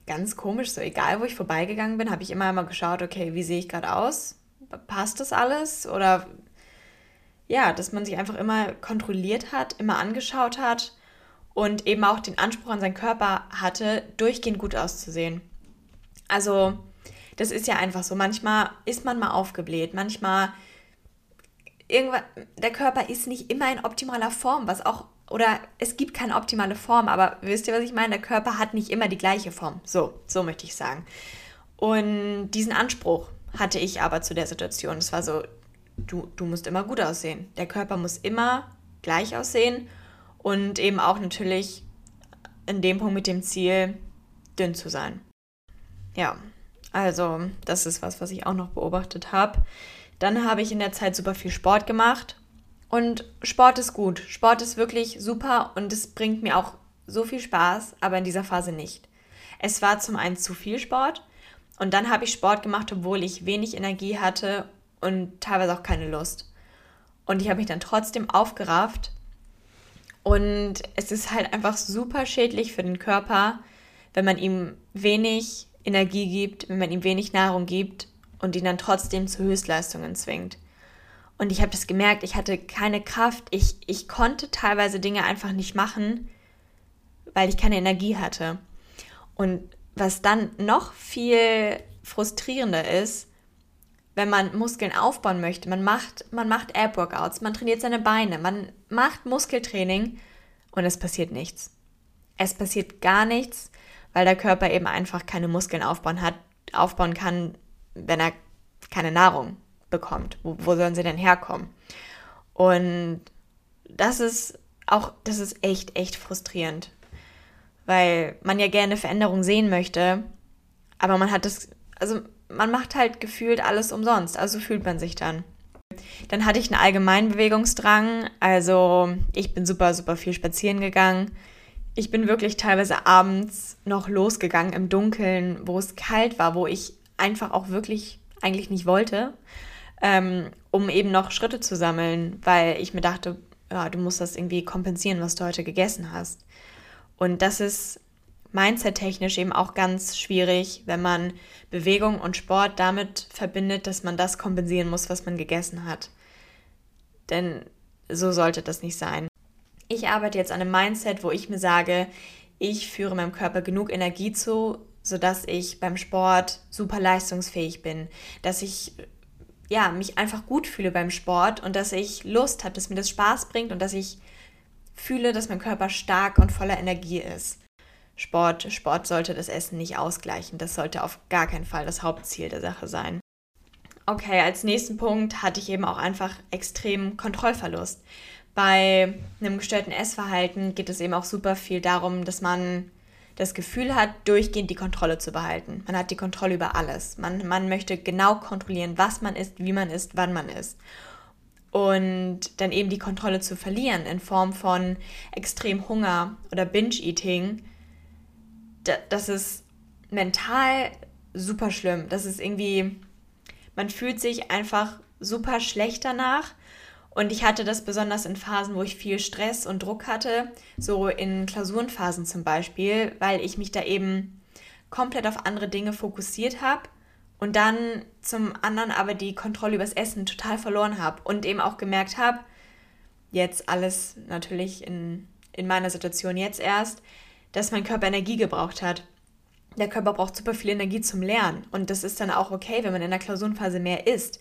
ganz komisch, so egal wo ich vorbeigegangen bin, habe ich immer einmal geschaut, okay, wie sehe ich gerade aus? Passt das alles? Oder ja, dass man sich einfach immer kontrolliert hat, immer angeschaut hat und eben auch den Anspruch an seinen Körper hatte, durchgehend gut auszusehen. Also, das ist ja einfach so. Manchmal ist man mal aufgebläht, manchmal irgendwann, der Körper ist nicht immer in optimaler Form, was auch, oder es gibt keine optimale Form, aber wisst ihr, was ich meine? Der Körper hat nicht immer die gleiche Form. So, so möchte ich sagen. Und diesen Anspruch hatte ich aber zu der Situation. Es war so, du, du musst immer gut aussehen. Der Körper muss immer gleich aussehen und eben auch natürlich in dem Punkt mit dem Ziel, dünn zu sein. Ja, also das ist was, was ich auch noch beobachtet habe. Dann habe ich in der Zeit super viel Sport gemacht und Sport ist gut. Sport ist wirklich super und es bringt mir auch so viel Spaß, aber in dieser Phase nicht. Es war zum einen zu viel Sport und dann habe ich Sport gemacht, obwohl ich wenig Energie hatte und teilweise auch keine Lust. Und ich habe mich dann trotzdem aufgerafft und es ist halt einfach super schädlich für den Körper, wenn man ihm wenig Energie gibt, wenn man ihm wenig Nahrung gibt und ihn dann trotzdem zu Höchstleistungen zwingt. Und ich habe das gemerkt, ich hatte keine Kraft, ich, ich konnte teilweise Dinge einfach nicht machen, weil ich keine Energie hatte. Und was dann noch viel frustrierender ist, wenn man Muskeln aufbauen möchte, man macht, man macht Ab-Workouts, man trainiert seine Beine, man macht Muskeltraining und es passiert nichts. Es passiert gar nichts, weil der Körper eben einfach keine Muskeln aufbauen, hat, aufbauen kann, wenn er keine Nahrung bekommt. Wo, wo sollen sie denn herkommen? Und das ist auch, das ist echt, echt frustrierend, weil man ja gerne Veränderung sehen möchte, aber man hat das, also man macht halt gefühlt alles umsonst, also fühlt man sich dann. Dann hatte ich einen allgemeinen Bewegungsdrang, also ich bin super, super viel spazieren gegangen. Ich bin wirklich teilweise abends noch losgegangen im Dunkeln, wo es kalt war, wo ich einfach auch wirklich eigentlich nicht wollte, ähm, um eben noch Schritte zu sammeln, weil ich mir dachte, ja, du musst das irgendwie kompensieren, was du heute gegessen hast. Und das ist mindset-technisch eben auch ganz schwierig, wenn man Bewegung und Sport damit verbindet, dass man das kompensieren muss, was man gegessen hat. Denn so sollte das nicht sein. Ich arbeite jetzt an einem Mindset, wo ich mir sage, ich führe meinem Körper genug Energie zu, sodass ich beim Sport super leistungsfähig bin, dass ich ja, mich einfach gut fühle beim Sport und dass ich Lust habe, dass mir das Spaß bringt und dass ich fühle, dass mein Körper stark und voller Energie ist. Sport, Sport sollte das Essen nicht ausgleichen. Das sollte auf gar keinen Fall das Hauptziel der Sache sein. Okay, als nächsten Punkt hatte ich eben auch einfach extremen Kontrollverlust. Bei einem gestörten Essverhalten geht es eben auch super viel darum, dass man das Gefühl hat, durchgehend die Kontrolle zu behalten. Man hat die Kontrolle über alles. Man, man möchte genau kontrollieren, was man isst, wie man isst, wann man isst. Und dann eben die Kontrolle zu verlieren in Form von extrem Hunger oder Binge-Eating, das ist mental super schlimm. Das ist irgendwie, man fühlt sich einfach super schlecht danach und ich hatte das besonders in Phasen, wo ich viel Stress und Druck hatte, so in Klausurenphasen zum Beispiel, weil ich mich da eben komplett auf andere Dinge fokussiert habe und dann zum anderen aber die Kontrolle übers Essen total verloren habe und eben auch gemerkt habe, jetzt alles natürlich in, in meiner Situation jetzt erst, dass mein Körper Energie gebraucht hat. Der Körper braucht super viel Energie zum Lernen und das ist dann auch okay, wenn man in der Klausurenphase mehr isst.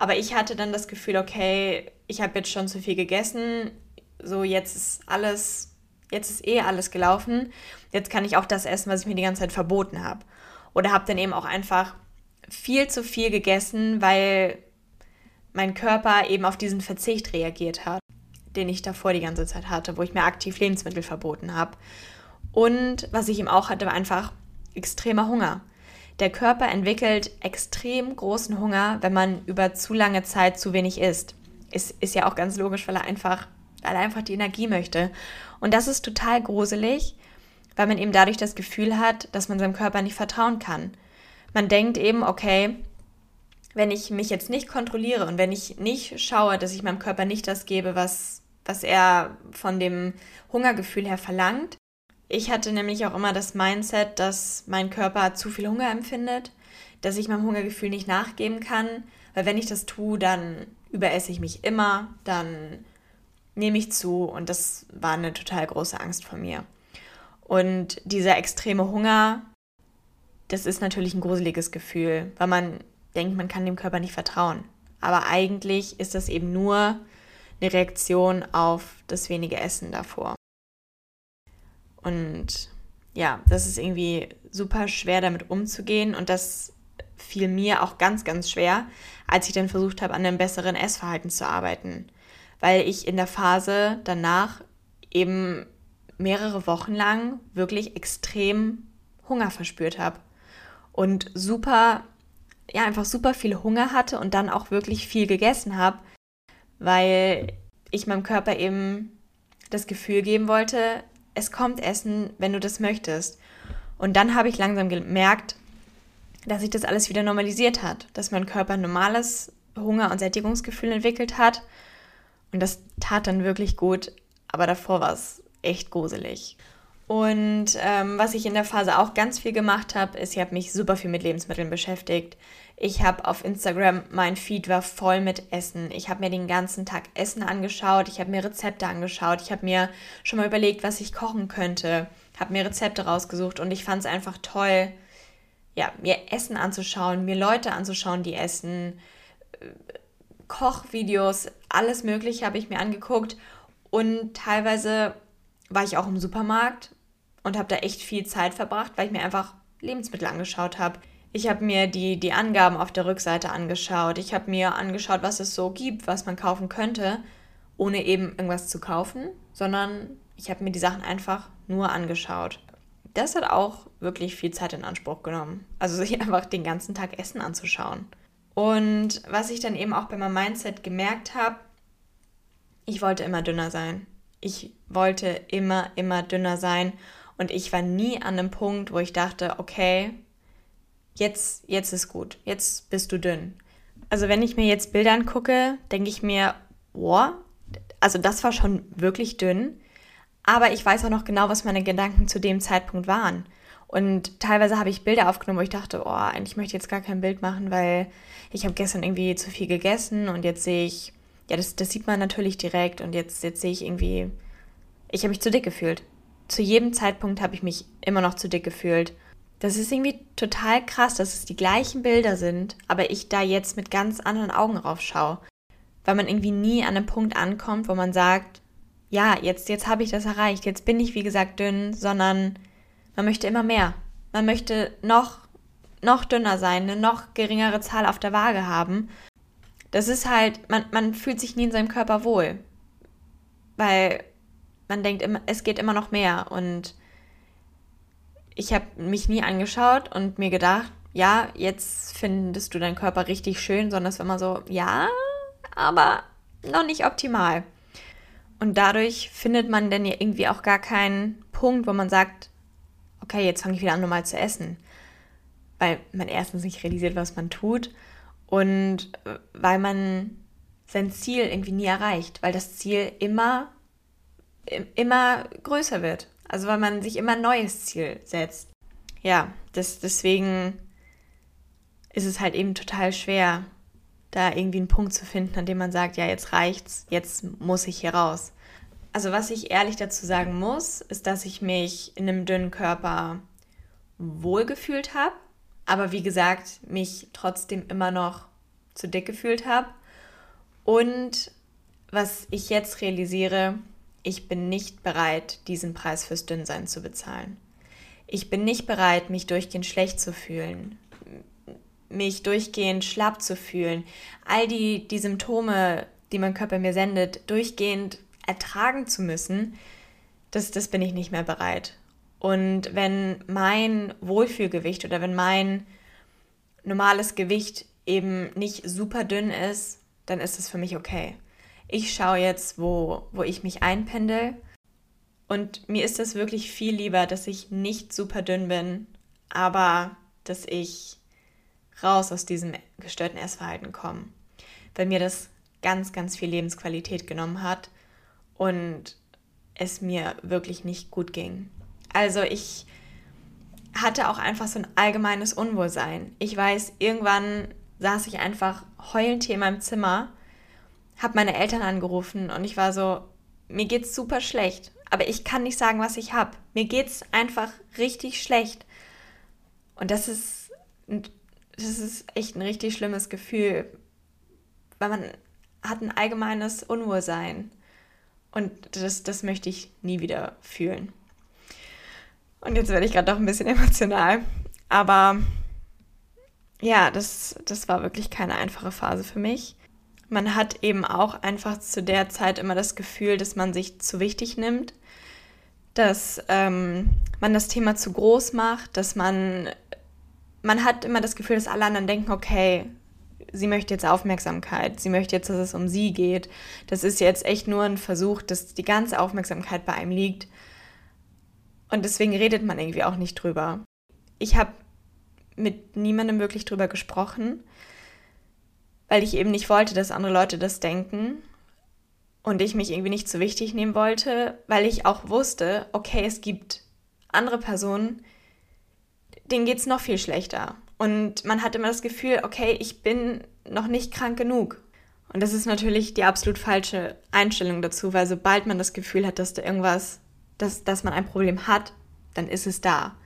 Aber ich hatte dann das Gefühl, okay, ich habe jetzt schon zu viel gegessen, so jetzt ist alles, jetzt ist eh alles gelaufen, jetzt kann ich auch das essen, was ich mir die ganze Zeit verboten habe. Oder habe dann eben auch einfach viel zu viel gegessen, weil mein Körper eben auf diesen Verzicht reagiert hat, den ich davor die ganze Zeit hatte, wo ich mir aktiv Lebensmittel verboten habe. Und was ich eben auch hatte, war einfach extremer Hunger. Der Körper entwickelt extrem großen Hunger, wenn man über zu lange Zeit zu wenig isst. Ist, ist ja auch ganz logisch, weil er einfach, weil er einfach die Energie möchte. Und das ist total gruselig, weil man eben dadurch das Gefühl hat, dass man seinem Körper nicht vertrauen kann. Man denkt eben, okay, wenn ich mich jetzt nicht kontrolliere und wenn ich nicht schaue, dass ich meinem Körper nicht das gebe, was, was er von dem Hungergefühl her verlangt. Ich hatte nämlich auch immer das Mindset, dass mein Körper zu viel Hunger empfindet, dass ich meinem Hungergefühl nicht nachgeben kann, weil wenn ich das tue, dann überesse ich mich immer, dann nehme ich zu und das war eine total große Angst von mir. Und dieser extreme Hunger, das ist natürlich ein gruseliges Gefühl, weil man denkt, man kann dem Körper nicht vertrauen. Aber eigentlich ist das eben nur eine Reaktion auf das wenige Essen davor. Und ja, das ist irgendwie super schwer damit umzugehen. Und das fiel mir auch ganz, ganz schwer, als ich dann versucht habe, an einem besseren Essverhalten zu arbeiten, weil ich in der Phase danach eben mehrere Wochen lang wirklich extrem Hunger verspürt habe. Und super ja einfach super viel Hunger hatte und dann auch wirklich viel gegessen habe, weil ich meinem Körper eben das Gefühl geben wollte, es kommt Essen, wenn du das möchtest. Und dann habe ich langsam gemerkt, dass sich das alles wieder normalisiert hat, dass mein Körper ein normales Hunger- und Sättigungsgefühl entwickelt hat. Und das tat dann wirklich gut, aber davor war es echt gruselig. Und ähm, was ich in der Phase auch ganz viel gemacht habe, ist, ich habe mich super viel mit Lebensmitteln beschäftigt. Ich habe auf Instagram, mein Feed war voll mit Essen. Ich habe mir den ganzen Tag Essen angeschaut, ich habe mir Rezepte angeschaut, ich habe mir schon mal überlegt, was ich kochen könnte, habe mir Rezepte rausgesucht und ich fand es einfach toll, ja, mir Essen anzuschauen, mir Leute anzuschauen, die essen, Kochvideos, alles Mögliche habe ich mir angeguckt. Und teilweise war ich auch im Supermarkt und habe da echt viel Zeit verbracht, weil ich mir einfach Lebensmittel angeschaut habe. Ich habe mir die, die Angaben auf der Rückseite angeschaut. Ich habe mir angeschaut, was es so gibt, was man kaufen könnte, ohne eben irgendwas zu kaufen, sondern ich habe mir die Sachen einfach nur angeschaut. Das hat auch wirklich viel Zeit in Anspruch genommen. Also sich einfach den ganzen Tag Essen anzuschauen. Und was ich dann eben auch bei meinem Mindset gemerkt habe, ich wollte immer dünner sein. Ich wollte immer, immer dünner sein und ich war nie an einem Punkt, wo ich dachte, okay, jetzt, jetzt ist gut, jetzt bist du dünn. Also wenn ich mir jetzt Bilder angucke, denke ich mir, boah, also das war schon wirklich dünn. Aber ich weiß auch noch genau, was meine Gedanken zu dem Zeitpunkt waren. Und teilweise habe ich Bilder aufgenommen, wo ich dachte, oh, eigentlich möchte ich jetzt gar kein Bild machen, weil ich habe gestern irgendwie zu viel gegessen und jetzt sehe ich, ja, das, das sieht man natürlich direkt und jetzt, jetzt sehe ich irgendwie, ich habe mich zu dick gefühlt zu jedem Zeitpunkt habe ich mich immer noch zu dick gefühlt. Das ist irgendwie total krass, dass es die gleichen Bilder sind, aber ich da jetzt mit ganz anderen Augen drauf schaue. Weil man irgendwie nie an einem Punkt ankommt, wo man sagt, ja, jetzt, jetzt habe ich das erreicht, jetzt bin ich wie gesagt dünn, sondern man möchte immer mehr. Man möchte noch, noch dünner sein, eine noch geringere Zahl auf der Waage haben. Das ist halt, man, man fühlt sich nie in seinem Körper wohl. Weil man denkt immer, es geht immer noch mehr. Und ich habe mich nie angeschaut und mir gedacht, ja, jetzt findest du deinen Körper richtig schön, sondern es war immer so, ja, aber noch nicht optimal. Und dadurch findet man dann ja irgendwie auch gar keinen Punkt, wo man sagt, okay, jetzt fange ich wieder an, normal zu essen. Weil man erstens nicht realisiert, was man tut und weil man sein Ziel irgendwie nie erreicht, weil das Ziel immer immer größer wird. Also weil man sich immer ein neues Ziel setzt. Ja, das, deswegen ist es halt eben total schwer, da irgendwie einen Punkt zu finden, an dem man sagt, ja, jetzt reicht's, jetzt muss ich hier raus. Also was ich ehrlich dazu sagen muss, ist, dass ich mich in einem dünnen Körper wohlgefühlt habe, aber wie gesagt, mich trotzdem immer noch zu dick gefühlt habe. Und was ich jetzt realisiere, ich bin nicht bereit, diesen Preis fürs Dünnsein zu bezahlen. Ich bin nicht bereit, mich durchgehend schlecht zu fühlen, mich durchgehend schlapp zu fühlen, all die, die Symptome, die mein Körper mir sendet, durchgehend ertragen zu müssen, das, das bin ich nicht mehr bereit. Und wenn mein Wohlfühlgewicht oder wenn mein normales Gewicht eben nicht super dünn ist, dann ist es für mich okay. Ich schaue jetzt, wo, wo ich mich einpendel. Und mir ist es wirklich viel lieber, dass ich nicht super dünn bin, aber dass ich raus aus diesem gestörten Essverhalten komme. Weil mir das ganz, ganz viel Lebensqualität genommen hat und es mir wirklich nicht gut ging. Also ich hatte auch einfach so ein allgemeines Unwohlsein. Ich weiß, irgendwann saß ich einfach heulend hier in meinem Zimmer, habe meine Eltern angerufen und ich war so, mir geht's super schlecht, aber ich kann nicht sagen, was ich habe. Mir geht's einfach richtig schlecht. Und das ist das ist echt ein richtig schlimmes Gefühl, weil man hat ein allgemeines Unwohlsein. Und das, das möchte ich nie wieder fühlen. Und jetzt werde ich gerade doch ein bisschen emotional. Aber ja, das, das war wirklich keine einfache Phase für mich. Man hat eben auch einfach zu der Zeit immer das Gefühl, dass man sich zu wichtig nimmt, dass ähm, man das Thema zu groß macht, dass man, man hat immer das Gefühl, dass alle anderen denken, okay, sie möchte jetzt Aufmerksamkeit, sie möchte jetzt, dass es um sie geht. Das ist jetzt echt nur ein Versuch, dass die ganze Aufmerksamkeit bei einem liegt. Und deswegen redet man irgendwie auch nicht drüber. Ich habe mit niemandem wirklich drüber gesprochen, weil ich eben nicht wollte, dass andere Leute das denken und ich mich irgendwie nicht zu wichtig nehmen wollte, weil ich auch wusste, okay, es gibt andere Personen, denen geht es noch viel schlechter. Und man hat immer das Gefühl, okay, ich bin noch nicht krank genug. Und das ist natürlich die absolut falsche Einstellung dazu, weil sobald man das Gefühl hat, dass da irgendwas, dass, dass man ein Problem hat, dann ist es da.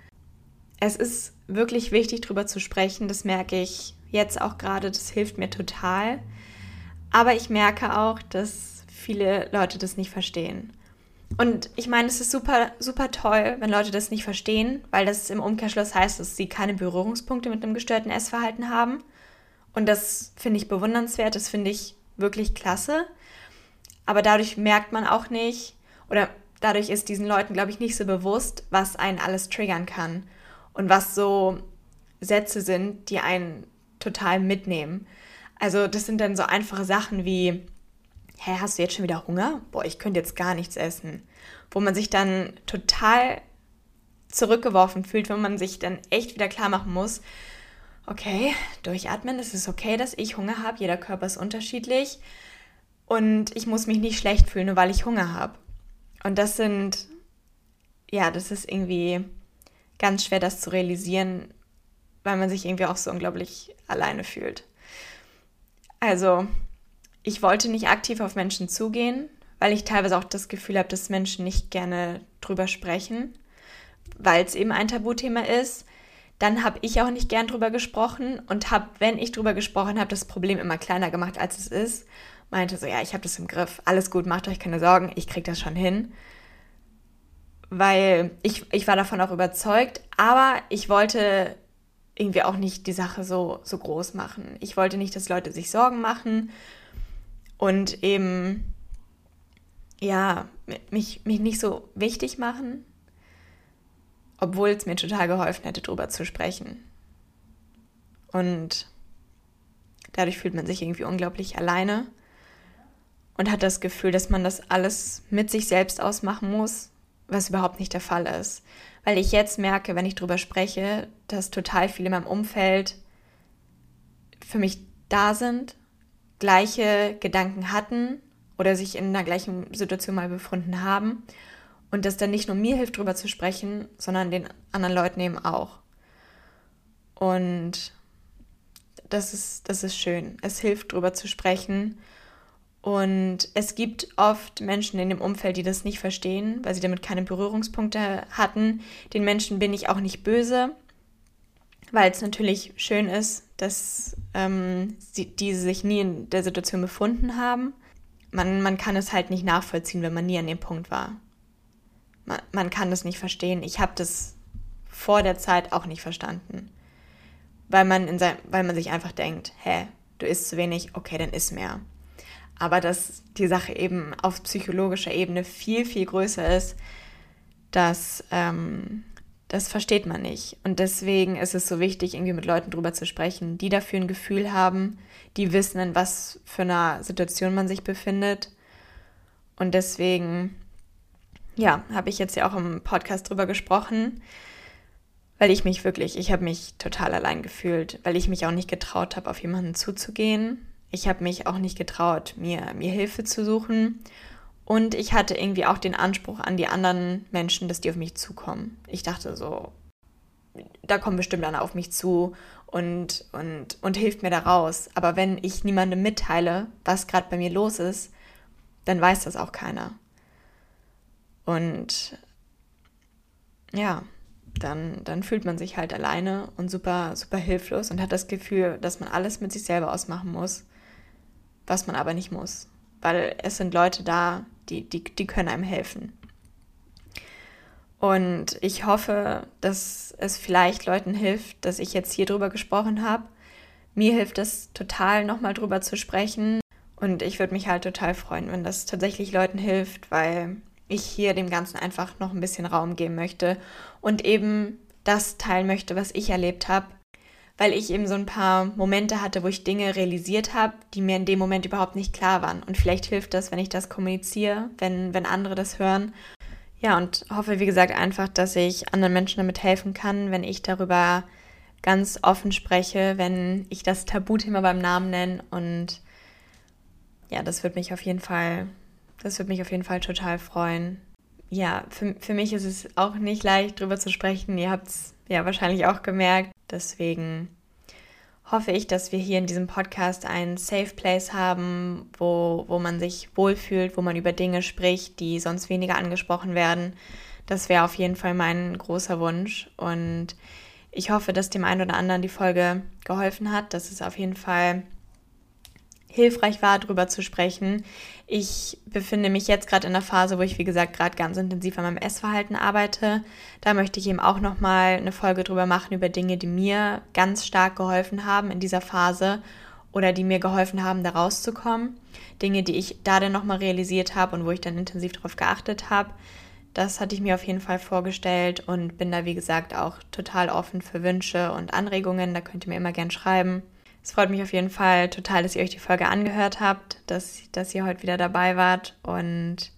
Es ist wirklich wichtig, darüber zu sprechen. Das merke ich jetzt auch gerade. Das hilft mir total. Aber ich merke auch, dass viele Leute das nicht verstehen. Und ich meine, es ist super, super toll, wenn Leute das nicht verstehen, weil das im Umkehrschluss heißt, dass sie keine Berührungspunkte mit einem gestörten Essverhalten haben. Und das finde ich bewundernswert, das finde ich wirklich klasse. Aber dadurch merkt man auch nicht, oder dadurch ist diesen Leuten, glaube ich, nicht so bewusst, was einen alles triggern kann und was so Sätze sind, die einen total mitnehmen. Also das sind dann so einfache Sachen wie, hä, hast du jetzt schon wieder Hunger? Boah, ich könnte jetzt gar nichts essen. Wo man sich dann total zurückgeworfen fühlt, wenn man sich dann echt wieder klar machen muss, okay, durchatmen, es ist okay, dass ich Hunger habe, jeder Körper ist unterschiedlich und ich muss mich nicht schlecht fühlen, nur weil ich Hunger habe. Und das sind, ja, das ist irgendwie ganz schwer, das zu realisieren, weil man sich irgendwie auch so unglaublich alleine fühlt. Also, ich wollte nicht aktiv auf Menschen zugehen, weil ich teilweise auch das Gefühl habe, dass Menschen nicht gerne drüber sprechen, weil es eben ein Tabuthema ist. Dann habe ich auch nicht gern drüber gesprochen und habe, wenn ich drüber gesprochen habe, das Problem immer kleiner gemacht, als es ist. Meinte so, ja, ich habe das im Griff, alles gut, macht euch keine Sorgen, ich kriege das schon hin. Weil ich, ich war davon auch überzeugt, aber ich wollte irgendwie auch nicht die Sache so, so groß machen. Ich wollte nicht, dass Leute sich Sorgen machen und eben, ja, mich, mich nicht so wichtig machen, obwohl es mir total geholfen hätte, darüber zu sprechen. Und dadurch fühlt man sich irgendwie unglaublich alleine und hat das Gefühl, dass man das alles mit sich selbst ausmachen muss, was überhaupt nicht der Fall ist. Weil ich jetzt merke, wenn ich darüber spreche, dass total viele in meinem Umfeld für mich da sind gleiche Gedanken hatten oder sich in einer gleichen Situation mal befunden haben und das dann nicht nur mir hilft, darüber zu sprechen, sondern den anderen Leuten eben auch. Und das ist, das ist schön. Es hilft, darüber zu sprechen. Und es gibt oft Menschen in dem Umfeld, die das nicht verstehen, weil sie damit keine Berührungspunkte hatten. Den Menschen bin ich auch nicht böse, weil es natürlich schön ist, dass ähm, sie, die sich nie in der Situation befunden haben. Man, man kann es halt nicht nachvollziehen, wenn man nie an dem Punkt war. Man, man kann das nicht verstehen. Ich habe das vor der Zeit auch nicht verstanden. Weil man, in sein, weil man sich einfach denkt, hä, du isst zu wenig, okay, dann isst mehr. Aber dass die Sache eben auf psychologischer Ebene viel, viel größer ist, das, ähm, das versteht man nicht. Und deswegen ist es so wichtig, irgendwie mit Leuten drüber zu sprechen, die dafür ein Gefühl haben, die wissen, in was für einer Situation man sich befindet. Und deswegen, ja, habe ich jetzt ja auch im Podcast drüber gesprochen, weil ich mich wirklich, ich habe mich total allein gefühlt, weil ich mich auch nicht getraut habe, auf jemanden zuzugehen. Ich habe mich auch nicht getraut, mir, mir Hilfe zu suchen. Und ich hatte irgendwie auch den Anspruch an die anderen Menschen, dass die auf mich zukommen. Ich dachte so, da kommt bestimmt einer auf mich zu und, und, und hilft mir da raus. Aber wenn ich niemandem mitteile, was gerade bei mir los ist, dann weiß das auch keiner. Und ja, dann, dann fühlt man sich halt alleine und super, super hilflos und hat das Gefühl, dass man alles mit sich selber ausmachen muss, was man aber nicht muss. Weil es sind Leute da, die, die, die können einem helfen. Und ich hoffe, dass es vielleicht Leuten hilft, dass ich jetzt hier drüber gesprochen habe. Mir hilft es total, nochmal drüber zu sprechen. Und ich würde mich halt total freuen, wenn das tatsächlich Leuten hilft, weil ich hier dem Ganzen einfach noch ein bisschen Raum geben möchte und eben das teilen möchte, was ich erlebt habe, weil ich eben so ein paar Momente hatte, wo ich Dinge realisiert habe, die mir in dem Moment überhaupt nicht klar waren. Und vielleicht hilft das, wenn ich das kommuniziere, wenn, wenn andere das hören. Ja, und hoffe, wie gesagt, einfach, dass ich anderen Menschen damit helfen kann, wenn ich darüber ganz offen spreche, wenn ich das Tabuthema beim Namen nenne. Und ja, das wird mich auf jeden Fall, das wird mich auf jeden Fall total freuen. Ja, für, für mich ist es auch nicht leicht, darüber zu sprechen. Ihr habt es ja wahrscheinlich auch gemerkt. Deswegen hoffe ich, dass wir hier in diesem Podcast einen Safe Place haben, wo, wo man sich wohlfühlt, wo man über Dinge spricht, die sonst weniger angesprochen werden. Das wäre auf jeden Fall mein großer Wunsch. Und ich hoffe, dass dem einen oder anderen die Folge geholfen hat, dass es auf jeden Fall hilfreich war, darüber zu sprechen. Ich befinde mich jetzt gerade in der Phase, wo ich, wie gesagt, gerade ganz intensiv an meinem Essverhalten arbeite. Da möchte ich eben auch nochmal eine Folge drüber machen, über Dinge, die mir ganz stark geholfen haben in dieser Phase oder die mir geholfen haben, da rauszukommen. Dinge, die ich da dann nochmal realisiert habe und wo ich dann intensiv darauf geachtet habe. Das hatte ich mir auf jeden Fall vorgestellt und bin da, wie gesagt, auch total offen für Wünsche und Anregungen. Da könnt ihr mir immer gern schreiben. Es freut mich auf jeden Fall total, dass ihr euch die Folge angehört habt, dass, dass ihr heute wieder dabei wart und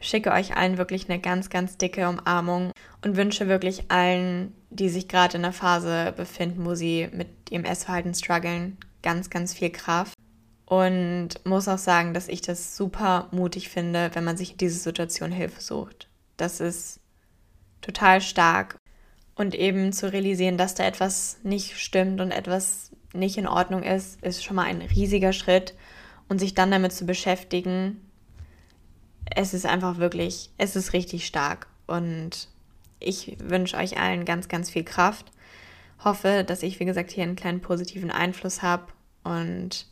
schicke euch allen wirklich eine ganz, ganz dicke Umarmung und wünsche wirklich allen, die sich gerade in der Phase befinden, wo sie mit ihrem Essverhalten strugglen, ganz, ganz viel Kraft. Und muss auch sagen, dass ich das super mutig finde, wenn man sich in diese Situation Hilfe sucht. Das ist total stark. Und eben zu realisieren, dass da etwas nicht stimmt und etwas nicht in Ordnung ist, ist schon mal ein riesiger Schritt. Und sich dann damit zu beschäftigen, es ist einfach wirklich, es ist richtig stark. Und ich wünsche euch allen ganz, ganz viel Kraft. Hoffe, dass ich, wie gesagt, hier einen kleinen positiven Einfluss habe. Und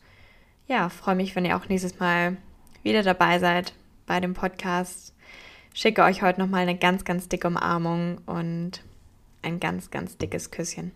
ja, freue mich, wenn ihr auch nächstes Mal wieder dabei seid bei dem Podcast. Schicke euch heute nochmal eine ganz, ganz dicke Umarmung und ein ganz, ganz dickes Küsschen.